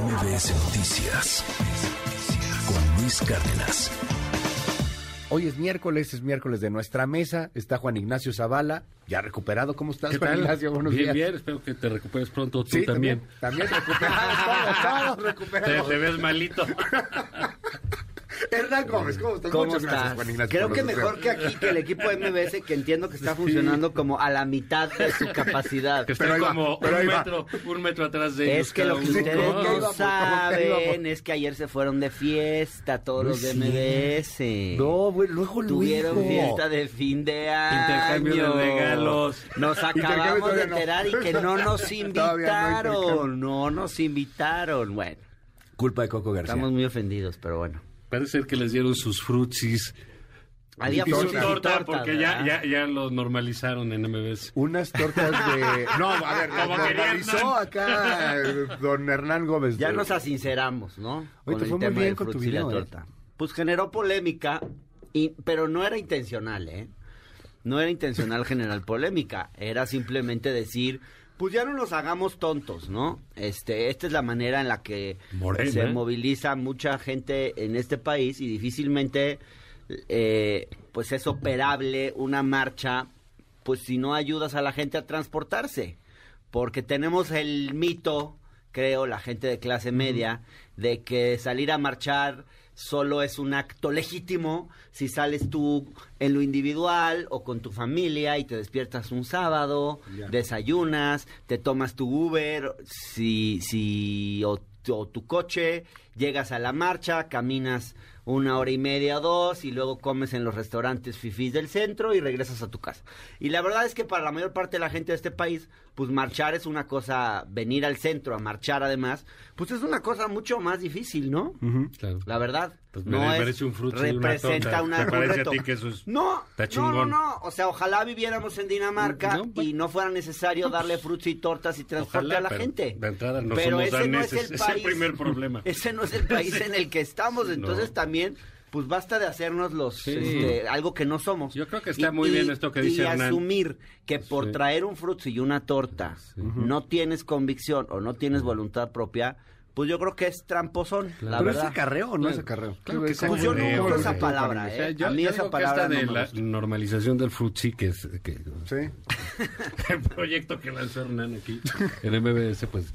MBS Noticias con Luis Cárdenas. Hoy es miércoles, es miércoles de nuestra mesa. Está Juan Ignacio Zavala, ya recuperado. ¿Cómo estás, ¿Qué Juan? Ignacio? Buenos bien, días. bien, espero que te recuperes pronto tú Sí, también. También, también recuperados, todos, todos te ves malito. Hernán Gómez, ¿cómo estás? ¿Cómo Muchas gracias, estás? Juan Ignacio. Creo que mejor que aquí, que el equipo de MBS, que entiendo que está funcionando como a la mitad de su capacidad. Que Pero está como un metro, un metro atrás de ellos. Es que lo que ustedes ¿cómo que no saben es que ayer se fueron de fiesta todos No los de MBS. No, güey, luego lo Tuvieron fiesta de fin de año. Intercambio de regalos. Nos acabamos de no. enterar y que no nos no invitaron. intercambio. No nos invitaron. Bueno, Culpa de Coco García. estamos muy ofendidos, pero bueno. Parece ser que les dieron sus frutsis. Había y su frutas y torta, tortas, porque ya, ya, ya lo normalizaron en MBS. Unas tortas de... No, a ver, Como normalizó acá eh, don Hernán Gómez. Ya nos asinceramos, ¿no? Oye, te el fue muy bien con tu frutzi y la video, ¿eh? torta. Pues generó polémica, y, pero no era intencional, ¿eh? No era intencional generar polémica, era simplemente decir, pues ya no nos hagamos tontos, ¿no? Este, esta es la manera en la que Morena. se moviliza mucha gente en este país y difícilmente, eh, pues es operable una marcha, pues si no ayudas a la gente a transportarse porque tenemos el mito, creo, la gente de clase media, de que salir a marchar solo es un acto legítimo si sales tú en lo individual o con tu familia y te despiertas un sábado, desayunas, te tomas tu Uber, si, si o, o tu coche, llegas a la marcha, caminas una hora y media o dos y luego comes en los restaurantes fifís del centro y regresas a tu casa. Y la verdad es que para la mayor parte de la gente de este país, pues marchar es una cosa, venir al centro a marchar además, pues es una cosa mucho más difícil, ¿no? Claro. La verdad. Pues me no es, un fruto una representa torta. una, ¿Te un a ti que eso es- no, no, no, no, o sea, ojalá viviéramos en Dinamarca No, pues- y no fuera necesario darle frutas y tortas y transporte Ojalá, a la pero gente. de entrada no pero somos ese no es el es el país, primer problema. Ese no es el país en el que estamos, entonces también pues basta de hacernos los Sí. este, algo que no somos. Yo creo que está muy bien esto que dice y Hernán. asumir que por Sí. traer un fruto y una torta no tienes convicción o no tienes voluntad propia, pues yo creo que es tramposón, la ¿Pero es verdad. acarreo o no Claro. es acarreo? Claro que ¿Cómo- sí. Pues yo no uso esa palabra, O ¿eh? sea, yo, a mí yo esa que palabra esta no la gusta. normalización del frutzi, que es que, Sí. el proyecto que lanzó Hernán aquí en MBS, pues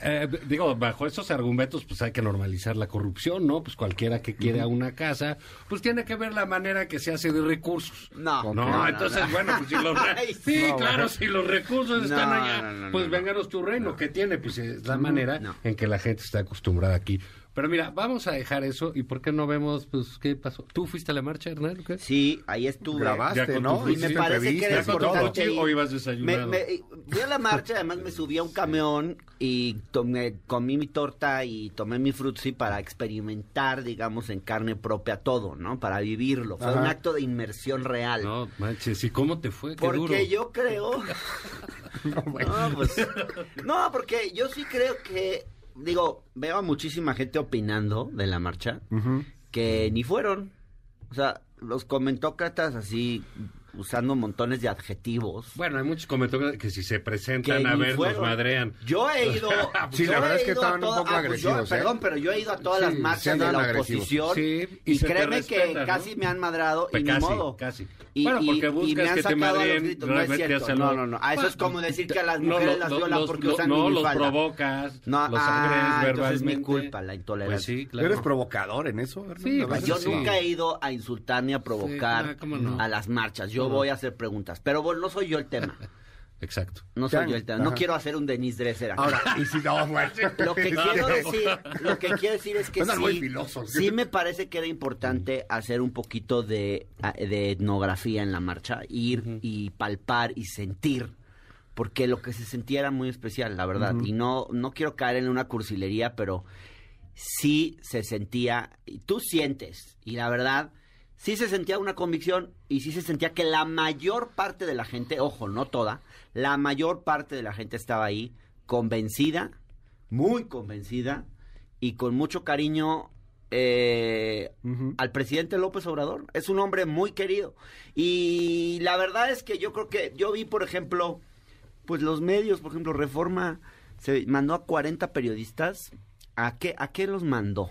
eh, digo, bajo esos argumentos, pues hay que normalizar la corrupción, ¿no? Pues cualquiera que quiera una casa, pues tiene que ver la manera que se hace de recursos. No, No, entonces, no. bueno, pues si los Ay, sí, no, claro, bueno. si los recursos están allá, pues no, vénganos tu reino, ¿qué tiene? Pues es la manera en que la gente está acostumbrada aquí. Pero mira, vamos a dejar eso y ¿por qué no vemos, pues, qué pasó? ¿Tú fuiste a la marcha, Hernán? qué? Sí, ahí estuve. Grabaste, ¿no? Y me parece que era ¿Ya con tu importante o ibas Me, desayunado? me- fui a la marcha, además me subí a un camión y tomé, comí mi torta y tomé mi frutzi para experimentar, digamos, en carne propia todo, ¿no? Para vivirlo. Fue Ajá. un acto de inmersión real. No, manches, ¿y cómo te fue? Qué Porque duro. yo creo. no, pues, no, porque yo sí creo que. Digo, veo a muchísima gente opinando de la marcha que ni fueron. O sea, los comentócratas así, usando montones de adjetivos. Bueno, hay muchos comentarios que si se presentan que a ver, fueron. nos madrean. Yo he ido. Sí, yo la verdad es que estaban un toda- poco ah, pues yo- agresivos, ¿eh? Perdón, pero yo he ido a todas Sí, las sí marchas de la agresivos. oposición. Sí, y y créeme respetan, que ¿no? casi me han madrado Pues y casi, ni modo. casi. Y, Bueno, porque y me buscas han que te sacado madreen. No es realmente cierto. hacerlo. No, no, no. A eso es como decir que a las mujeres las violan porque usan No, los provocas, No, los ah, agredes verbalmente. es mi culpa la intolerancia. Pues sí, claro. ¿Eres provocador en eso? Sí, pues Yo sí. nunca he ido a insultar ni a provocar ah, a las marchas. Yo voy a hacer preguntas. Pero bueno, no soy yo el tema. Exacto. No soy yo el tema. No quiero hacer un Denise Dresser aquí. Ahora, y si no, bueno. Lo que quiero decir, lo que quiero decir es que sí, sí me parece que era importante hacer un poquito de, de etnografía en la marcha, ir y palpar y sentir, porque lo que se sentía era muy especial, la verdad. Y no, no quiero caer en una cursilería, pero sí se sentía, y tú sientes, y la verdad, sí se sentía una convicción y sí se sentía que la mayor parte de la gente, ojo, no toda, la mayor parte de la gente estaba ahí convencida, muy convencida y con mucho cariño eh, al presidente López Obrador. Es un hombre muy querido. Y la verdad es que yo creo que yo vi, por ejemplo, pues los medios, por ejemplo, Reforma se mandó a 40 periodistas ¿a qué, ¿a qué los mandó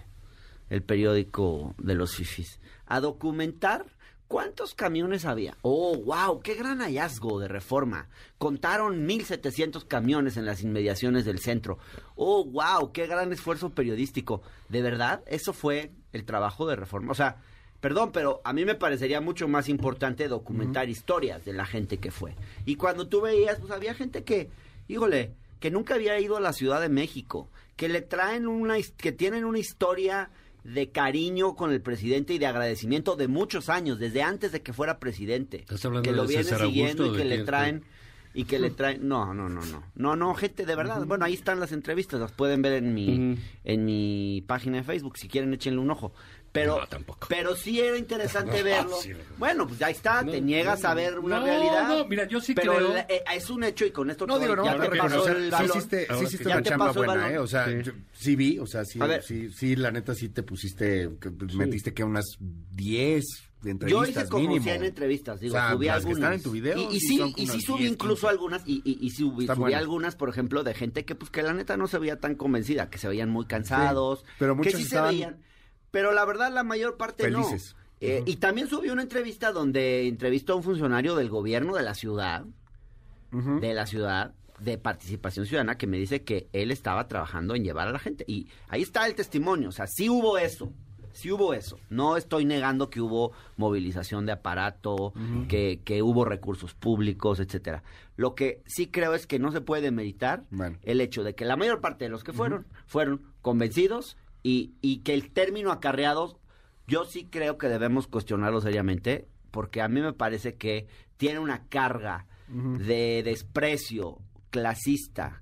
el periódico de los fifis? A documentar cuántos camiones había. Oh, wow, qué gran hallazgo de reforma. Contaron 1.700 camiones en las inmediaciones del centro. Oh, wow, qué gran esfuerzo periodístico. ¿De verdad? Eso fue el trabajo de reforma. O sea, Perdón, pero a mí me parecería mucho más importante documentar historias de la gente que fue. Y cuando tú veías, pues había gente que, híjole, que nunca había ido a la Ciudad de México, que le traen una, que tienen una historia de cariño con el presidente y de agradecimiento de muchos años, desde antes de que fuera presidente. ¿Estás hablando que lo de César siguiendo Augusto, y que le quién? Y que le traen no no no no. No no gente de verdad. Bueno ahí están las entrevistas las pueden ver en mi en mi página de Facebook si quieren échenle un ojo. Pero No, tampoco. pero sí era interesante No, verlo. sí, no. bueno pues ya está No, te niegas no, a ver una no, realidad no, mira, yo sí pero creo- la- eh, es un hecho y con esto No, te digo, no, ya te pasó el sí hiciste, sí una chamba buena, balón. ¿eh? O sea, Sí. yo- sí vi, o sea, sí, sí, sí, la neta sí te pusiste, que metiste que unas 10 Yo entrevistas hice como mínimo. 100 entrevistas, digo, O sea, subí las que algunas. están en tu video, y, y sí sí, y sí subí 10, incluso 15. algunas, y, y, y subí, algunas, por ejemplo, de gente que pues que la neta no se veía tan convencida, que se veían muy cansados, pero que muchos sí estaban se veían, pero la verdad la mayor parte felices. no. Eh, Y también subí una entrevista donde entrevistó a un funcionario del gobierno de la ciudad, de la ciudad, de participación ciudadana, que me dice que él estaba trabajando en llevar a la gente. Y ahí está el testimonio, o sea, sí hubo eso, sí hubo eso. No estoy negando que hubo movilización de aparato, que, que hubo recursos públicos, etcétera. Lo que sí creo es que no se puede meditar Bueno. el hecho de que la mayor parte de los que fueron, fueron convencidos y, y que el término acarreados, yo sí creo que debemos cuestionarlo seriamente, porque a mí me parece que tiene una carga de desprecio clasista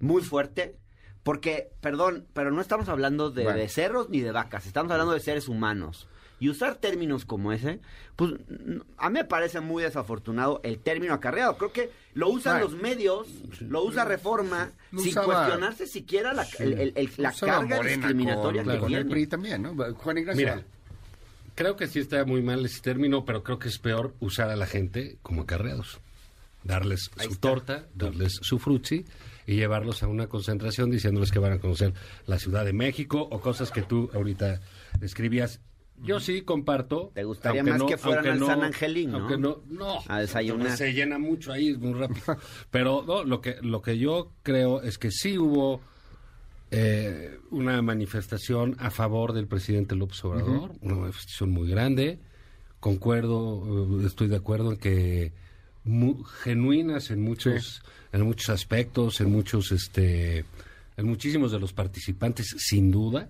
muy fuerte, porque, perdón, pero no estamos hablando de Bueno. becerros ni de vacas, estamos hablando de seres humanos. Y usar términos como ese, pues n- a mí me parece muy desafortunado el término acarreado. Creo que lo usan Bueno. los medios, lo usa Reforma, Lo sin usaba- cuestionarse siquiera la, el- el- el- la carga discriminatoria con, que con el tiene. PRI también, ¿no? Juan Ignacio. Mira, creo que sí está muy mal ese término, pero creo que es peor usar a la gente como acarreados. Darles Ahí su está. torta, darles su frutzi y llevarlos a una concentración diciéndoles que van a conocer la Ciudad de México o cosas que tú ahorita describías. Yo sí comparto. ¿Te gustaría más no- que fueran al San Angelín, no? Aunque no, no. A desayunar. Se llena mucho ahí, es muy rápido. Pero no, lo que, lo que yo creo es que sí hubo eh, una manifestación a favor del presidente López Obrador, una manifestación muy grande. Concuerdo, eh, estoy de acuerdo en que genuinas en muchos, en muchos aspectos, en muchos, este, en muchísimos de los participantes, sin duda.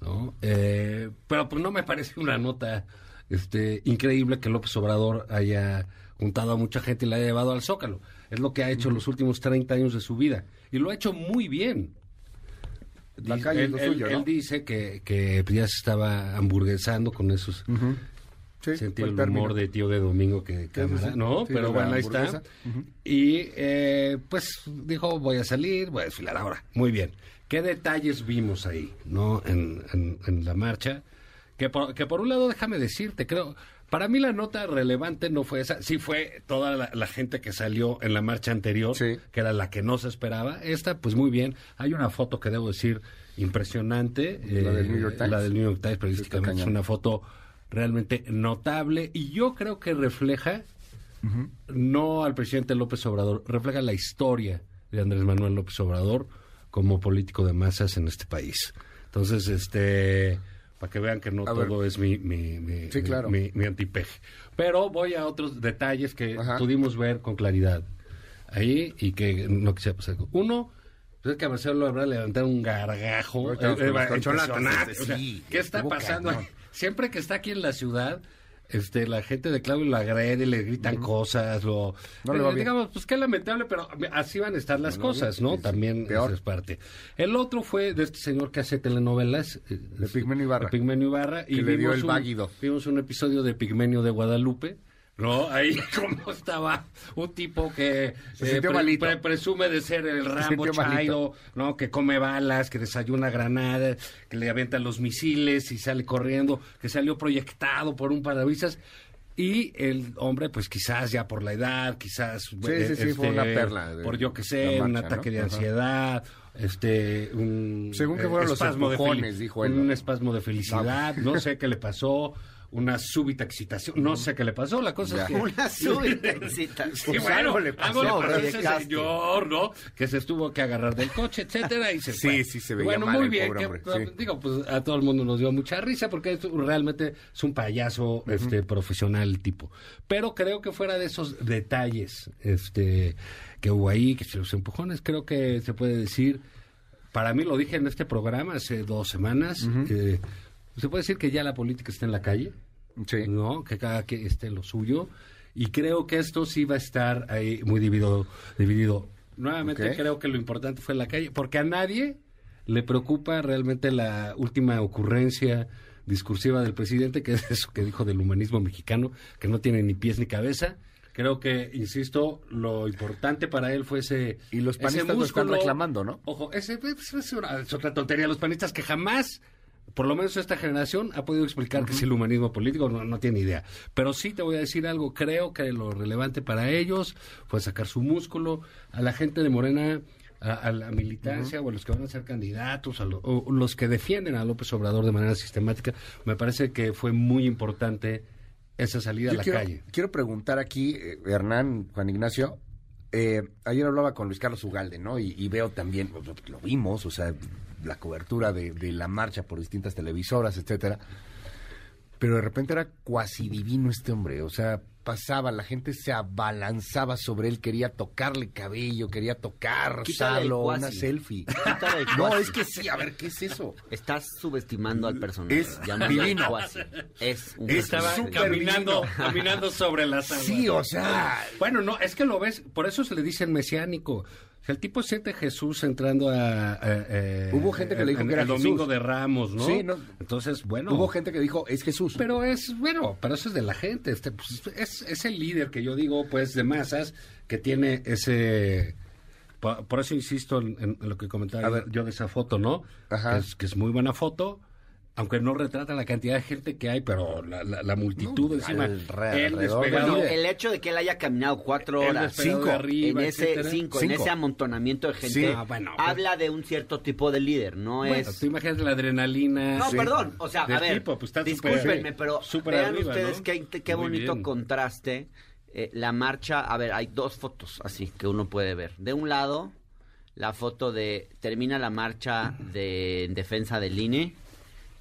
¿no? Eh, pero pues no me parece una nota este, increíble que López Obrador haya juntado a mucha gente y la haya llevado al Zócalo. Es lo que ha hecho los últimos 30 años de su vida. Y lo ha hecho muy bien. La calle es él, lo él- suyo, ¿no? él dice que, que ya se estaba hamburguesando con esos. Sí, sentido fue el término. humor de tío de domingo que cámara, sí. ¿no? Pero bueno, ahí está. Y eh, pues dijo, voy a salir, voy a desfilar ahora. Muy bien. ¿Qué detalles vimos ahí, no? En, en- en la marcha. Que por, que por un lado, déjame decirte, creo, para mí la nota relevante no fue esa, sí fue toda la, la gente que salió en la marcha anterior, Sí. que era la que no se esperaba. Esta, pues muy bien. Hay una foto que debo decir impresionante. La del New York eh, Times. La del New York Times, periodísticamente es una foto realmente notable y yo creo que refleja no al presidente López Obrador, refleja la historia de Andrés Manuel López Obrador como político de masas en este país. Entonces, este, para que vean que no A ver. todo es mi, mi, mi, Sí, mi- claro. mi- mi antipeje. Pero voy a otros detalles que Ajá. pudimos ver con claridad ahí y que no quisiera pasar. Uno, pues es que a Marcelo Ebrard le levantaron un gargajo. Eh, O sea, sí, ¿Qué está pasando? cañón. Siempre que está aquí en la ciudad, este, la gente de Claudio lo agrede, le gritan cosas, lo... No le va eh, bien. digamos, pues qué lamentable, pero así van a estar las cosas, ¿no? También peor. es parte. El otro fue de este señor que hace telenovelas. eh, De Pigmenio Ibarra. de Pigmenio Ibarra. Que le dio el un- váguido. Vimos un episodio de Pigmenio de Guadalupe. ¿No? Ahí como estaba un tipo que malito. presume de ser el Rambo. Chairo, ¿no? Que come balas, que desayuna granadas, que le avientan los misiles y sale corriendo, que salió proyectado por un parabrisas. Y el hombre, pues quizás ya por la edad, quizás... sí, sí, fue una perla de por yo que sé, un ataque ¿no? de Ajá. ansiedad, este... Un, Según que fueron los espasmo de dijo él, Un espasmo de felicidad, no sé qué le pasó, una súbita excitación, no sé qué le pasó, la cosa Ya. es que... Una súbita excitación. Sí, bueno, algo le pasó, algo ese señor, ¿no? Que se tuvo que agarrar del coche, etcétera, y se Sí, fue. sí, se veía Bueno, mal muy el bien, pobre que, hombre, sí. digo, pues a todo el mundo nos dio mucha risa porque es, realmente es un payaso este profesional tipo. Pero creo que fuera de esos detalles este que hubo ahí, que se los empujones, creo que se puede decir, para mí lo dije en este programa hace dos semanas, eh, se puede decir que ya la política está en la calle. Sí. ¿no? Que cada quien esté en lo suyo. Y creo que esto sí va a estar ahí muy dividido. dividido. Nuevamente creo que lo importante fue la calle, porque a nadie le preocupa realmente la última ocurrencia discursiva del presidente, que es eso que dijo del humanismo mexicano, que no tiene ni pies ni cabeza. Creo que, insisto, lo importante para él fue ese. Y los ese panistas lo están reclamando, ¿no? Ojo, ese, es, una- es otra tontería. Los panistas que jamás, por lo menos esta generación, ha podido explicar qué es el humanismo político, no, no tiene idea. Pero sí te voy a decir algo, creo que lo relevante para ellos fue sacar su músculo a la gente de Morena. A, a la militancia o a los que van a ser candidatos, a lo- o los que defienden a López Obrador de manera sistemática, me parece que fue muy importante esa salida a la quiero, calle. quiero preguntar aquí, eh, Hernán, Juan Ignacio. eh, ayer hablaba con Luis Carlos Ugalde, ¿no? Y, y veo también, lo vimos, o sea, la cobertura de, de la marcha por distintas televisoras, etcétera. Pero de repente era cuasi divino este hombre, o sea, pasaba, la gente se abalanzaba sobre él, quería tocarle cabello, quería tocar, rozarlo, una selfie. No, es que sí, a ver, ¿qué es eso? Estás subestimando al personaje. Es divino. cuasi. Es un Estaba caminando, divino. caminando sobre las aguas. Sí, o sea, Bueno, no, es que lo ves, por eso se le dicen mesiánico. El tipo siente Jesús entrando a... a- eh, Hubo gente que le dijo en- que era el domingo de Ramos, ¿no? Sí, no. Entonces, bueno... hubo gente que dijo, es Jesús. Pero es, bueno, pero eso es de la gente. Este, pues, es, es el líder que yo digo, pues, de masas, que tiene ese... Por, por eso insisto en, en lo que comentaba A ver. yo de esa foto, ¿no? Ajá. Que es, que es muy buena foto, aunque no retrata la cantidad de gente que hay, pero la, la- la multitud No, encima. del despegado, líder. El hecho de que él haya caminado cuatro horas cinco, arriba, en ese cinco, en ese amontonamiento de gente, Sí. Ah, bueno, pues- habla de un cierto tipo de líder, no Bueno, es... tú imagínate la adrenalina. No, Sí. perdón, o sea, Del a ver, tipo, pues, discúlpenme, pero vean arriba, ustedes ¿no? qué, bonito bien. contraste. eh, la marcha, a ver, hay dos fotos así que uno puede ver. De un lado, la foto de termina la marcha de en defensa del INE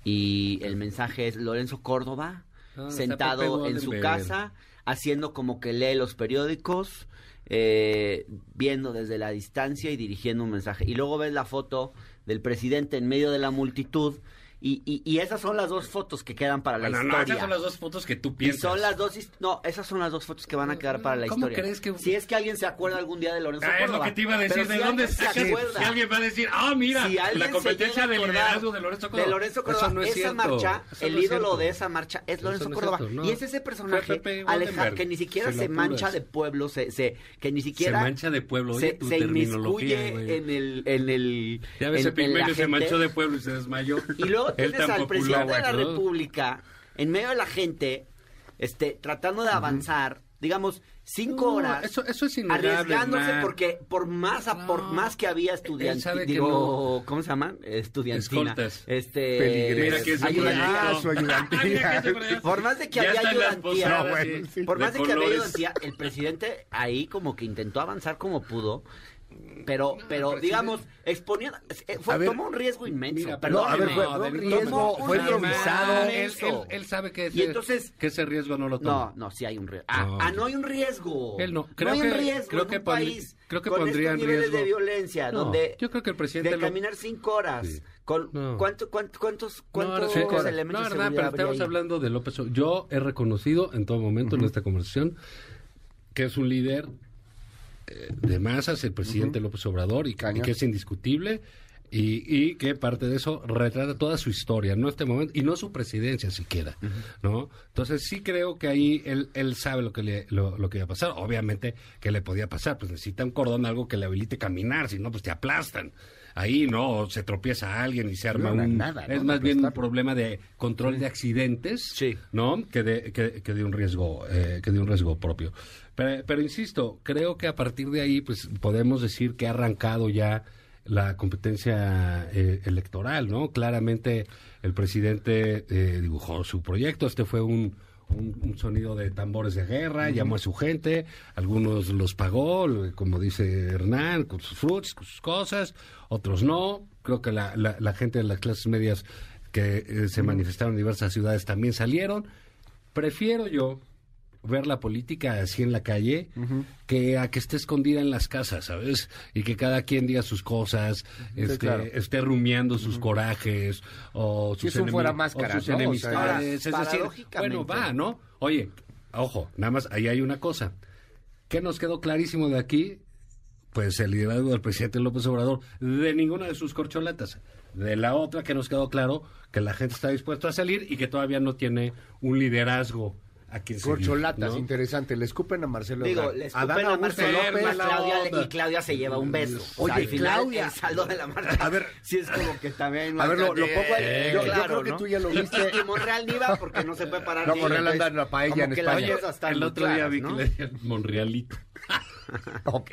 y el mensaje es Lorenzo Córdoba Ah, sentado en su casa haciendo como que lee los periódicos, eh, viendo desde la distancia y dirigiendo un mensaje. Y luego ves la foto del presidente en medio de la multitud y, y, y esas son las dos fotos que quedan para la Bueno, no, historia. esas son las dos fotos que tú Y piensas. son las dos, no, esas son las dos fotos que van a quedar para la ¿Cómo historia. crees que- Si es que alguien se acuerda algún día de Lorenzo Ah, es lo Córdoba. que te iba a decir. ¿De si dónde se acuerda. Que alguien va a decir, ah, mira, Si la se competencia llega a de acordar liderazgo de Lorenzo Córdoba. De Lorenzo Córdoba. No es esa cierto. marcha, Eso el no es ídolo cierto. de esa marcha es Lorenzo no es Córdoba. cierto, no. Y es ese personaje Fue Pepe aleja- Goldenberg, que ni siquiera si se lo mancha de pueblo, se, se, que ni siquiera Se mancha de pueblo, oye, se, tu se terminología, en el, en el, Ya ves, pigmenio se manchó de pueblo y se desmayó. Y luego Él tienes al presidente de la. República en medio de la gente, este, tratando de avanzar, digamos, cinco No, horas. eso- eso es innegable, Arriesgándose porque por más, a- por más que había estudiantes, digo, ¿cómo se llaman? Estudiantina. Escoltas. Este, Peligreses. Mira que se ayudantía. Ah, su ayudantía. Por más de que Ya había ayudantía. posadas, No, bueno, sí, sí. Por más de, que había ayudantía, el presidente ahí como que intentó avanzar como pudo. Pero, pero digamos, exponiendo, eh, fue, ver, tomó un riesgo inmenso. Mira, perdóneme. a ver, fue- no, fue un de- riesgo, no, fue no, improvisado. no, Él, él, sabe que ese, Y entonces- que ese riesgo no lo No, toma. no, sí hay un riesgo. Ah, No. ah, no hay un riesgo. Él no. Creo hay que- un riesgo creo en que un país creo que con pondría estos en niveles riesgo- de violencia, No, donde yo creo que el presidente de lo- caminar cinco horas, Sí. con No. ¿cuánto, cuánto, cuántos, cuántos no, elementos No, verdad, pero estamos ahí? hablando de López Obrador. Yo he reconocido en todo momento en esta conversación que es un líder de masas, el presidente López Obrador, y, que- Cañón. y que es indiscutible. Y, y que parte de eso retrata toda su historia, no este momento, y no su presidencia siquiera, ¿no? Entonces sí creo que ahí él, él sabe lo que le, lo, lo que iba a pasar. Obviamente que le podía pasar, pues necesita un cordón, algo que le habilite caminar, si no, pues te aplastan. ahí, ¿no? O se tropieza alguien y se arma No, un... nada, es más bien un problema de control de accidentes, Sí. ¿no? Que de, que, que de un riesgo, eh, que de un riesgo propio. Pero, pero insisto, creo que a partir de ahí, pues podemos decir que ha arrancado ya la competencia eh, electoral, ¿no? Claramente el presidente eh, dibujó su proyecto. Este fue un, un, un sonido de tambores de guerra, llamó a su gente, algunos los pagó, como dice Hernán, con sus frutos, con sus cosas, otros no. Creo que la, la, la gente de las clases medias que eh, se manifestaron en diversas ciudades también salieron. Prefiero yo ver la política así en la calle que a que esté escondida en las casas, ¿sabes? Y que cada quien diga sus cosas, este, claro. esté rumiando sus corajes o sus, eso fuera máscara, o sus ¿no? O sea, enemistades. Es decir, bueno, va, ¿no? Oye, ojo, nada más, ahí hay una cosa. ¿Qué nos quedó clarísimo de aquí? Pues el liderazgo del presidente López Obrador, de ninguna de sus corcholatas. De la otra que nos quedó claro que la gente está dispuesta a salir y que todavía no tiene un liderazgo a quien Corcholatas, ¿no? interesante. Le escupen a Marcelo Digo, le escupen a Augusto Marcelo López. Claudia, y Claudia se lleva un beso. O Oye, sea, al final, Claudia. el saldo de la marcha. A ver. sí es como que también... A ver, lo- lo Eh, pongo ahí. Yo- yo claro, creo que ¿no? tú ya lo viste. Y, Monreal ni va porque no se puede parar. No, Monreal anda en la paella como en España. El otro día vi ¿no? que le decían Monrealito. Ok.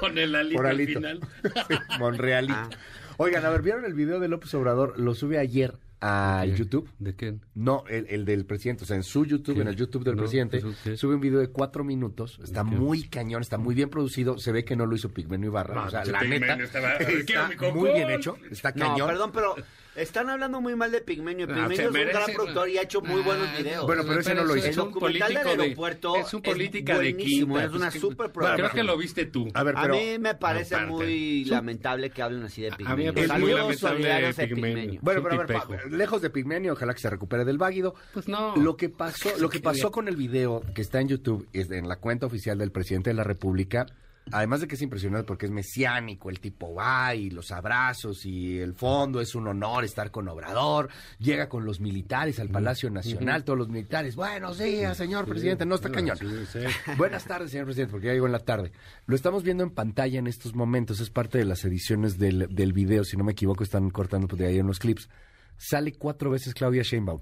Con el alito, al final. Sí, Monrealito. Ah. Oigan, a ver, ¿vieron el video de López Obrador? Lo sube ayer a YouTube. ¿De quién? No, el, el del presidente, o sea, en su YouTube, ¿Qué? en el YouTube del No, presidente, sube un video de cuatro minutos, está muy cañón, está muy bien producido, se ve que no lo hizo Pigmenio Ibarra, No, o sea, la neta, estaba- está muy bien hecho, está No, cañón. perdón, pero están hablando muy mal de Pigmenio. Ah, Pigmenio es un gran productor y ha hecho muy Ah, buenos videos. Bueno, pero ese no lo hizo. El documental del de- aeropuerto es un es política de buenísimo, quinta. es una pues súper Bueno. Creo que lo viste tú. A ver, A pero mí me parece aparte, muy lamentable que hablen así de A mí me Pigmenio. parece muy lamentable solidarios de Pigmenio. Pigmenio. Bueno, Es un pero a ver, pa- lejos de Pigmenio, ojalá que se recupere del váguido. Pues no. Lo que pasó, lo que pasó con el video que está en YouTube, es en la cuenta oficial del presidente de la República, además de que es impresionante porque es mesiánico, el tipo va y los abrazos y el fondo es un honor estar con Obrador, llega con los militares al Palacio Nacional, todos los militares, buenos días, señor presidente, no está cañón. Buenas tardes, señor presidente, porque ya llegó en la tarde. Lo estamos viendo en pantalla en estos momentos, es parte de las ediciones del, del video, si no me equivoco, están cortando por de ahí unos clips. Sale cuatro veces Claudia Sheinbaum.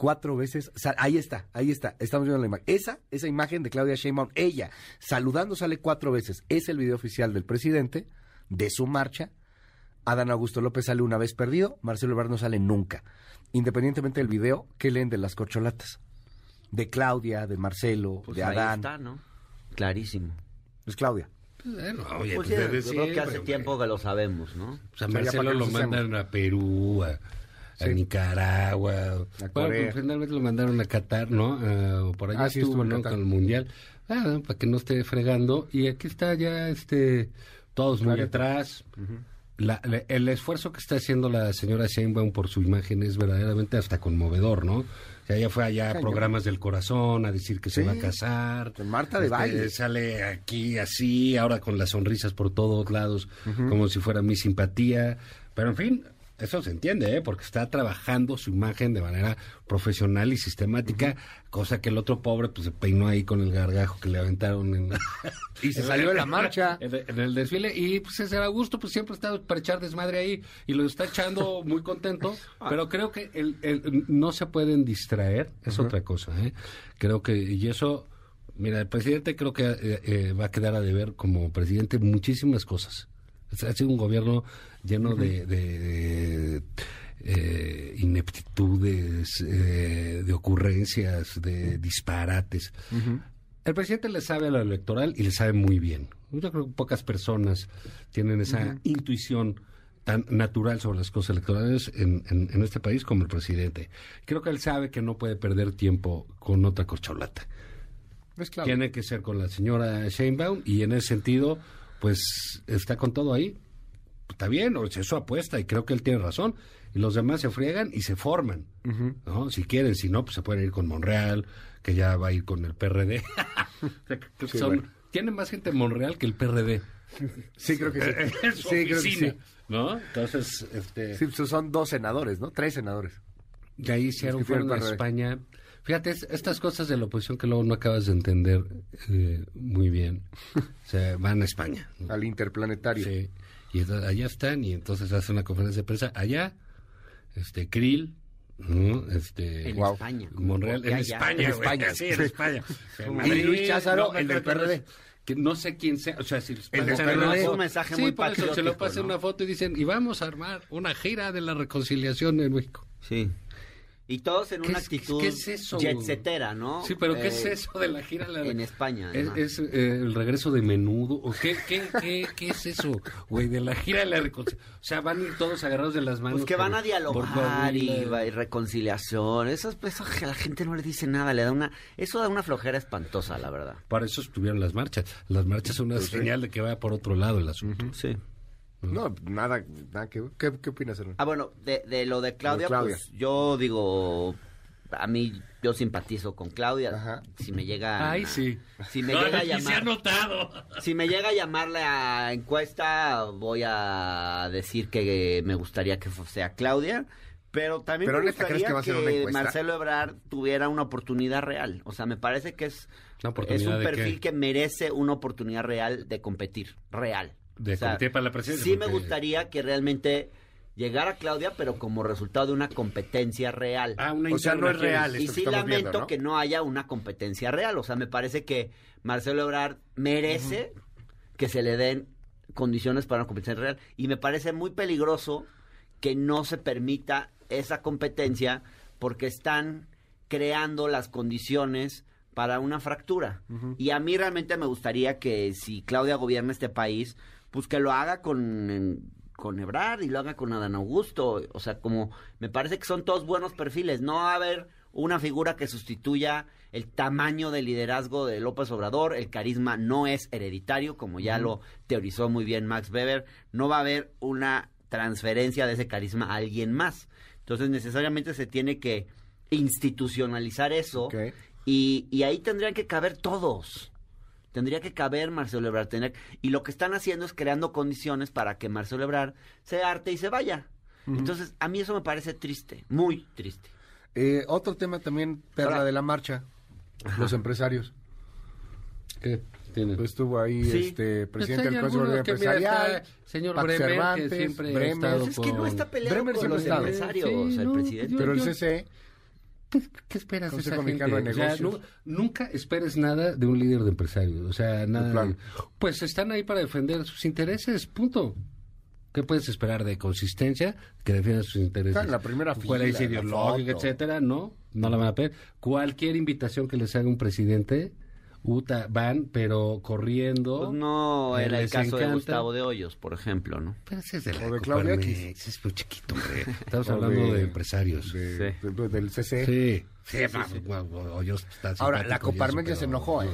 Cuatro veces, sal- ahí está, ahí está, estamos viendo la imagen. Esa, esa imagen de Claudia Sheinbaum, ella saludando sale cuatro veces. Es el video oficial del presidente, de su marcha. Adán Augusto López sale una vez perdido, Marcelo Ebrard no sale nunca. Independientemente del video, ¿qué leen de las corcholatas? De Claudia, de Marcelo, Pues de ahí Adán. está, ¿no? Clarísimo. Es Claudia. Bueno, oye, Pues pues sí, desde yo creo que hace tiempo que lo sabemos, ¿no? O sea, O sea, ya Marcelo lo mandaron a Perú, a, a Sí. Nicaragua. A Bueno, pues, finalmente lo mandaron a Qatar, ¿no? O por allá Ah, sí, estuvo, ¿no? Con el Mundial. Ah, para que no esté fregando. Y aquí está ya, este, todos muy atrás. La- la- el esfuerzo que está haciendo la señora Sheinbaum por su imagen es verdaderamente hasta conmovedor, ¿no? O sea, ella fue allá a programas del corazón a decir que se va a casar. Marta de Este, baile. Sale aquí así, ahora con las sonrisas por todos lados, como si fuera mi simpatía. Pero en fin, eso se entiende, ¿eh? porque está trabajando su imagen de manera profesional y sistemática, cosa que el otro pobre pues se peinó ahí con el gargajo que le aventaron en, Y se salió de la marcha. en, en el desfile y pues ese Augusto pues siempre está para echar desmadre ahí y lo está echando muy contento pero creo que el, el- no se pueden distraer es otra cosa ¿eh? creo que y eso mira el presidente creo que eh, eh, va a quedar a deber como presidente muchísimas cosas ha sido un gobierno lleno de, de, de, eh, ineptitudes, eh, de ocurrencias, de disparates. El presidente le sabe a lo electoral y le sabe muy bien. Yo creo que pocas personas tienen esa intuición tan natural sobre las cosas electorales en, en- en este país como el presidente. Creo que él sabe que no puede perder tiempo con otra corcholata. Claro. Tiene que ser con la señora Sheinbaum y en ese sentido, pues está con todo ahí. Está bien, o sea, es su apuesta y creo que él tiene razón. Y los demás se friegan y se forman, ¿no? Si quieren, si no, pues se pueden ir con Monreal, que ya va a ir con el PRD. O sea, creo que Sí, son, bueno. Tiene más gente en Monreal que el PRD. Sí, creo que sí. Su Sí, creo que sí. ¿no? Entonces, este... Sí, pues son dos senadores, ¿no? Tres senadores. Y ahí hicieron, fueron a. España. Fíjate, es- estas cosas de la oposición que luego no acabas de entender eh, muy bien. O sea, van a España. ¿no? Al interplanetario. Sí. Y allá están, y entonces hace una conferencia de prensa allá, este, Krill, ¿no? Este, En Guau. España. Monreal, en Ya, ya. España, En güey, España. sí, en España. Y Luis Cházaro, no, el del PRD. Que no sé quién sea, o sea, si les El PRD. Es un mensaje sí, muy por eso se lo pasan ¿no? una foto y dicen, y vamos a armar una gira de la reconciliación en México. Sí. Y todos en ¿Qué una es- actitud qué es eso? jetsetera, ¿no? Sí, pero ¿qué es Eh, eso de la gira? la- en España, ¿Es, es, eh, el regreso de menudo? ¿O qué, qué, qué, qué es eso, güey? De la gira de la reconciliación. O sea, van a ir todos agarrados de las manos. Pues que van a dialogar y, y reconciliación. Eso, eso a la gente no le dice nada, le da una, eso da una flojera espantosa, la verdad. Para eso estuvieron las marchas. Las marchas son una Pues señal de que va por otro lado el asunto. Sí. No, nada, nada que ¿Qué, qué opinas, Hernán? Ah, bueno, de, de lo de Claudia, De Claudia. pues yo digo, a mí yo simpatizo con Claudia. Ajá. Si me llega, Ay, sí. si me No, llega a y se ha llamar, notado. si me llega a llamarle a encuesta, voy a decir que me gustaría que sea Claudia. Pero también Pero me neta, ¿crees gustaría que va a ser una encuesta? Marcelo Ebrard tuviera una oportunidad real. O sea, me parece que es, ¿Una es un perfil qué? que merece una oportunidad real de competir. Real. De competir para la presidencia, Sí me gustaría que realmente llegara Claudia, pero como resultado de una competencia real. Ah, una O sea, no es real. y sí lamento viendo, ¿no? que no haya una competencia real. O sea, me parece que Marcelo Ebrard merece que se le den condiciones para una competencia real. Y me parece muy peligroso que no se permita esa competencia porque están creando las condiciones para una fractura. Y a mí realmente me gustaría que si Claudia gobierna este país, pues que lo haga con, en- con Ebrard y lo haga con Adán Augusto. O sea, como me parece que son todos buenos perfiles. No va a haber una figura que sustituya el tamaño de liderazgo de López Obrador. El carisma no es hereditario, como ya lo teorizó muy bien Max Weber. No va a haber una transferencia de ese carisma a alguien más. Entonces necesariamente se tiene que institucionalizar eso y, y ahí tendrían que caber todos. Tendría que caber Marcelo Ebrard. tendría- y lo que están haciendo es creando condiciones para que Marcelo Ebrard se arte y se vaya. Entonces, a mí eso me parece triste, muy triste. Eh, otro tema también, perla Ahora- de la marcha, los empresarios. ¿Qué? Pues estuvo ahí Sí. este presidente Pues del Consejo Empresarial, está señor Bremer, que Cervantes, siempre ha Bremer. estado Pues es que no está peleado Bremer con los empresarios, Sí, el no, presidente. yo- Pero el yo- CC, ¿Qué, esperas de esa gente? De O sea, nunca esperes nada de un líder de empresarios. O sea, nada. Pues están ahí para defender sus intereses, punto. ¿Qué puedes esperar de consistencia? Que defiendan sus intereses. La primera fila, es en la ideológica, etcétera, no, no la van a pedir. Cualquier invitación que les haga un presidente, Uta, van, pero corriendo. Pues no Eh, era el caso de. Gustavo de Hoyos, por ejemplo, ¿no? Pero ese es de la O de Claudia Coparmex, X. Es muy chiquito, hombre. Estamos O hablando de, de- empresarios. de- de- del CC. Sí. Sí, sí, Hoyos está Ahora, la simpático y Coparmex ya se enojó, ¿eh?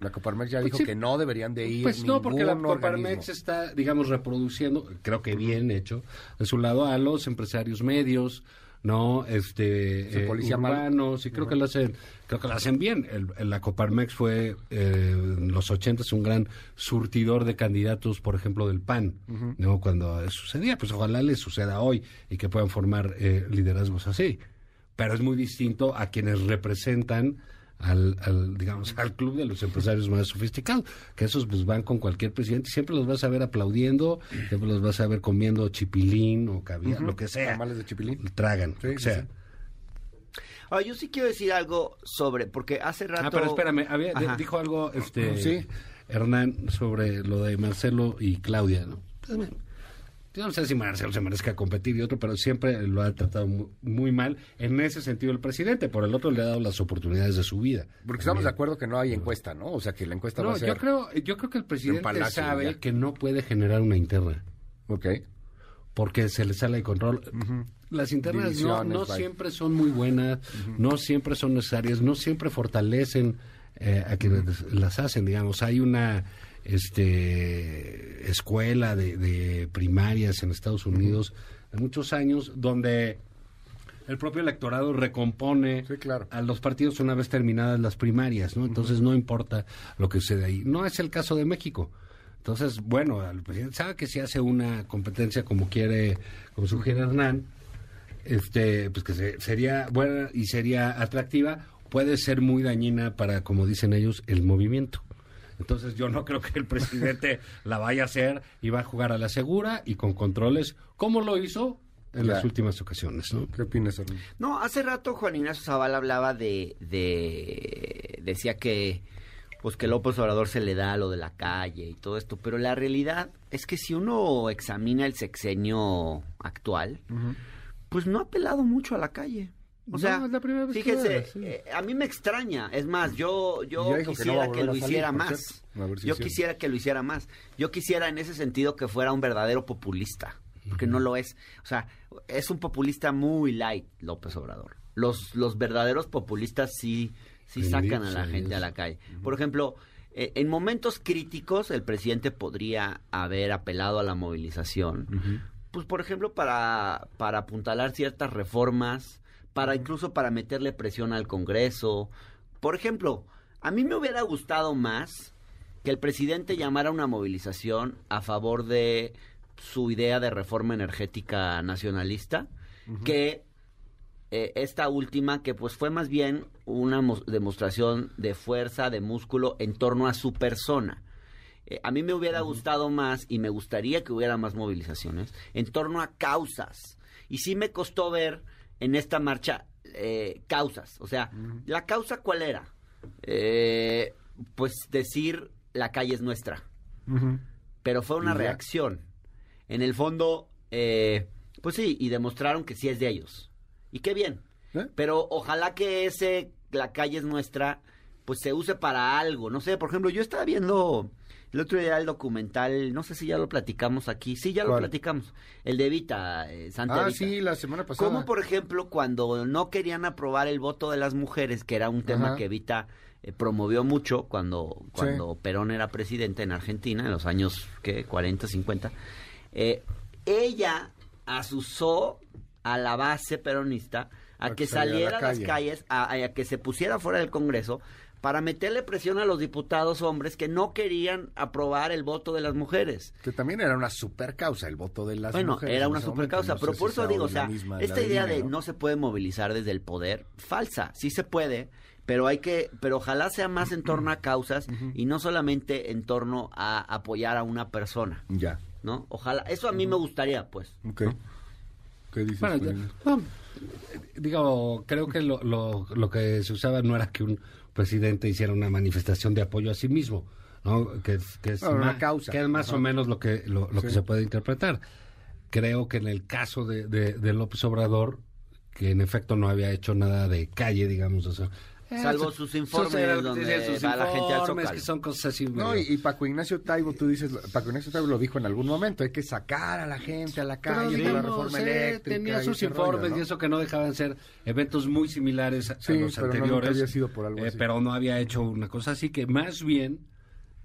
La Coparmex ya Pues dijo sí. que no deberían de ir Pues no, porque la Coparmex organismo. está, digamos, reproduciendo, creo que bien hecho, de su lado a los empresarios medios, ¿no? Este, Su policía urbanos, y creo que lo hacen, creo que lo hacen bien. El, el- la Coparmex fue eh, en los ochentas un gran surtidor de candidatos, por ejemplo, del PAN, ¿no? Cuando sucedía, pues ojalá les suceda hoy y que puedan formar eh, liderazgos así. Pero es muy distinto a quienes representan al, al, digamos, al club de los empresarios más sofisticados, que esos pues van con cualquier presidente siempre los vas a ver aplaudiendo, siempre los vas a ver comiendo chipilín o caviar, lo que sea. Tamales de chipilín. Tragan, Sí, sí, sea. sí. Ahora, yo sí quiero decir algo sobre, porque hace rato... Ah, pero espérame, había, de- Ajá. dijo algo este Sí. Hernán sobre lo de Marcelo y Claudia, ¿no? Yo no sé si Marcelo se merezca competir y otro, pero siempre lo ha tratado mu- muy, mal en ese sentido el presidente. Por el otro le ha dado las oportunidades de su vida. Porque estamos de acuerdo que no hay encuesta, ¿no? O sea, que la encuesta va No, a ser... yo creo, yo creo que el presidente Palacio, sabe ya. que no puede generar una interna. Ok. porque se le sale de control. Las internas no, Divisiones, no siempre son muy buenas, no siempre son necesarias, no siempre fortalecen eh, a quienes las hacen, digamos. Hay una este escuela de, de primarias en Estados Unidos de muchos años donde el propio electorado recompone Sí, claro. a los partidos una vez terminadas las primarias, ¿no? Entonces no importa lo que sucede ahí. No es el caso de México. Entonces, bueno, el presidente sabe que si hace una competencia como quiere, como sugiere Hernán, este, pues que se- sería buena y sería atractiva, puede ser muy dañina para, como dicen ellos, el movimiento. Entonces yo no creo que el presidente la vaya a hacer y va a jugar a la segura y con controles, como lo hizo en las últimas ocasiones, ¿no? ¿Qué opinas? No, hace rato Juan Ignacio Zavala hablaba de, de decía que pues que López Obrador se le da lo de la calle y todo esto, pero la realidad es que si uno examina el sexenio actual, pues no ha apelado mucho a la calle. O No, sea, es la primera vez que fíjese, lo hace, sí. eh, a mí me extraña. Es más, yo, yo que no quisiera que, lo salir, hiciera más. yo quisiera que lo hiciera más. Yo quisiera en ese sentido que fuera un verdadero populista, porque no lo es. O sea, es un populista muy light, López Obrador. Los, los verdaderos populistas sí, sí sacan a la gente a la calle. Por ejemplo, eh, en momentos críticos el presidente podría haber apelado a la movilización pues por ejemplo para, para apuntalar ciertas reformas, para incluso para meterle presión al Congreso. Por ejemplo, a mí me hubiera gustado más que el presidente llamara una movilización a favor de su idea de reforma energética nacionalista, que eh, esta última que pues fue más bien una mos- demostración de fuerza, de músculo en torno a su persona. Eh, a mí me hubiera gustado más y me gustaría que hubiera más movilizaciones en torno a causas. Y sí me costó ver en esta marcha eh, causas. O sea, ¿la causa cuál era? Eh, pues decir la calle es nuestra. Pero fue una reacción. En el fondo, eh, pues sí, y demostraron que sí es de ellos. Y qué bien. ¿Eh? Pero ojalá que ese, la calle es nuestra, pues se use para algo. No sé, por ejemplo, yo estaba viendo el otro día el documental, no sé si ya lo platicamos aquí. Sí, ya lo platicamos. El de Evita, eh, Santa Ah, Evita. sí, la semana pasada. Como por ejemplo cuando no querían aprobar el voto de las mujeres, que era un tema Ajá. que Evita eh, promovió mucho cuando, cuando Perón era presidente en Argentina, en los años ¿qué? 40, 50, eh, ella asusó a la base peronista a A que que saliera a la las calle. calles, a, a que se pusiera fuera del Congreso para meterle presión a los diputados hombres que no querían aprobar el voto de las mujeres. Que también era una super causa el voto de las Bueno, mujeres. era en una super causa, No pero por si eso digo, o sea, misma, esta idea línea, de no se puede movilizar desde el poder, falsa, sí se puede, pero hay que, pero ojalá sea más en torno a causas y no solamente en torno a apoyar a una persona, Ya. ¿no? Ojalá, eso a mí me gustaría, pues. Ok. ¿Qué dices? Bueno, ya- no, digo, creo que lo, lo, lo que se usaba no era que un presidente hiciera una manifestación de apoyo a sí mismo, ¿no? Que, es- que ma- causa. que es más Ajá. o menos lo que, lo, lo que se puede interpretar. Creo que en el caso de, de, de López Obrador, que en efecto no había hecho nada de calle, digamos, o sea, Salvo su- sus informes era- donde sus va la gente al informes, Zócalo. que son cosas así. No, y, Paco Ignacio Taibo, tú dices, Paco Ignacio Taibo lo dijo en algún momento, hay que sacar a la gente a la calle con la reforma eh, eléctrica. tenía sus rollo, informes ¿no? y eso que no dejaban ser eventos muy similares a, los pero no, nunca anteriores. había sido por algo eh, así. Pero no había hecho una cosa así que más bien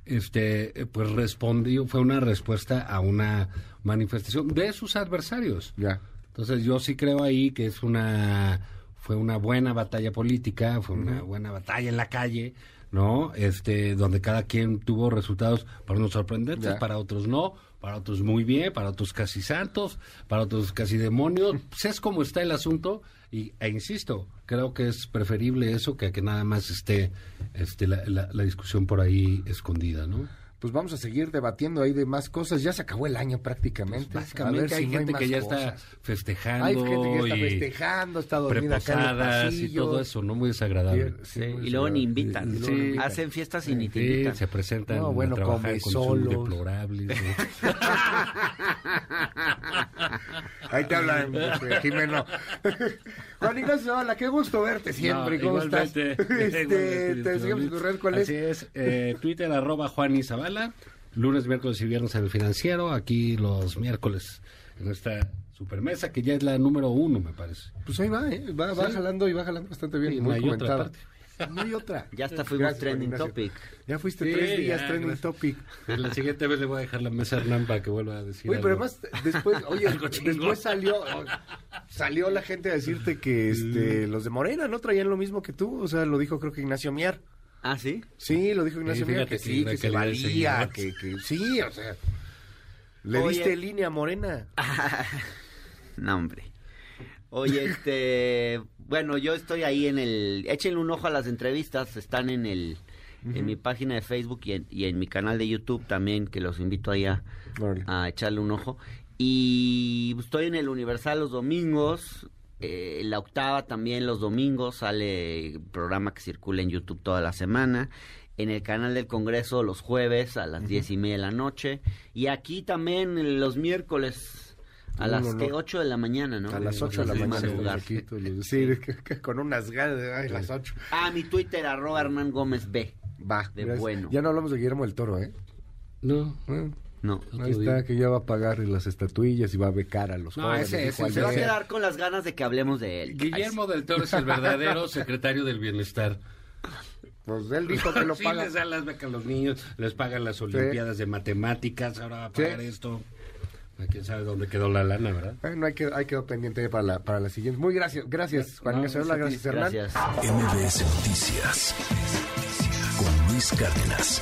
este eh, pues respondió, fue una respuesta a una manifestación de sus adversarios. Ya. Entonces yo sí creo ahí que es una fue una buena batalla política, fue una buena batalla en la calle, ¿no? Este donde cada quien tuvo resultados para unos sorprendentes, Ya. para otros no, para otros muy bien, para otros casi santos, para otros casi demonios. Pues es como está el asunto y e insisto, creo que es preferible eso que que nada más esté este la, la- la discusión por ahí escondida, ¿no? Pues vamos a seguir debatiendo ahí de más cosas. Ya se acabó el año prácticamente. Pues Básicamente a ver hay si no gente que ya está festejando Hay gente que ya está festejando, está dormida acá en y todo eso, ¿no? Muy desagradable. Sí, Sí, muy y luego ni invitan. Sí. Hacen fiestas y ni te Sí, invitan. se presentan No, bueno, a trabajar come con sus deplorables. ¿no? Ahí te hablan, Jimeno. Juan Ignacio, hola, qué gusto verte siempre. No, ¿Cómo igualmente, estás? Este, igualmente, te sigamos Luis. correr, ¿cuál Así es? es, eh, Twitter arroba Juan y Lunes, miércoles y viernes en el financiero, aquí los miércoles en esta supermesa que ya es la número uno, me parece. Pues ahí va, ¿eh? Va, va Sí. jalando y va jalando bastante bien. Sí, no muy hay otra comentada. parte. No hay otra. Ya hasta fuimos Gracias, trending topic. Ya fuiste Sí, tres días ya, trending gracias. topic. La siguiente vez le voy a dejar la mesa a Hernán para que vuelva a decir Oye, pero algo. además después, oye, después salió salió la gente a decirte que este los de Morena no traían lo mismo que tú, o sea, lo dijo creo que Ignacio Mier. ¿Ah, sí? Sí, lo dijo Ignacio Sí, Mier que que sí, que se valía, que, que sí, o sea, le Oye. diste línea Morena. No, hombre. Oye, este, bueno, yo estoy ahí en el, échenle un ojo a las entrevistas, están en el, en mi página de Facebook y en, y en mi canal de YouTube también, que los invito ahí a echarle un ojo. Y estoy en el Universal los domingos, eh, la octava también los domingos, sale programa que circula en YouTube toda la semana. En el canal del Congreso los jueves a las diez y media de la noche. Y aquí también los miércoles a No, las no, no. que 8 de la mañana, ¿no? A las 8 de la Sí, mañana. Sí, con unas ganas de ay, las 8. Ah, mi Twitter, arroba Hernán Gómez B. Va, De bueno. Ya no hablamos de Guillermo del Toro, ¿eh? No. Bueno, No. Otro ahí día. está, que ya va a pagar las estatuillas y va a becar a los No, jóvenes. ese- ese-. Se va a quedar con las ganas de que hablemos de él. Guillermo del Toro es el verdadero secretario del bienestar. Pues él dijo que lo sí, paga. les dan las becas a los niños, les pagan las olimpiadas de matemáticas, ahora va a Sí. pagar esto. Quién sabe dónde quedó la lana, ¿verdad? Bueno, hay que, hay quedó pendiente para la, para la siguiente. Muy gracias, gracias, Juan No, gracias, Hernán. Gracias. MBS Noticias con Luis Cárdenas.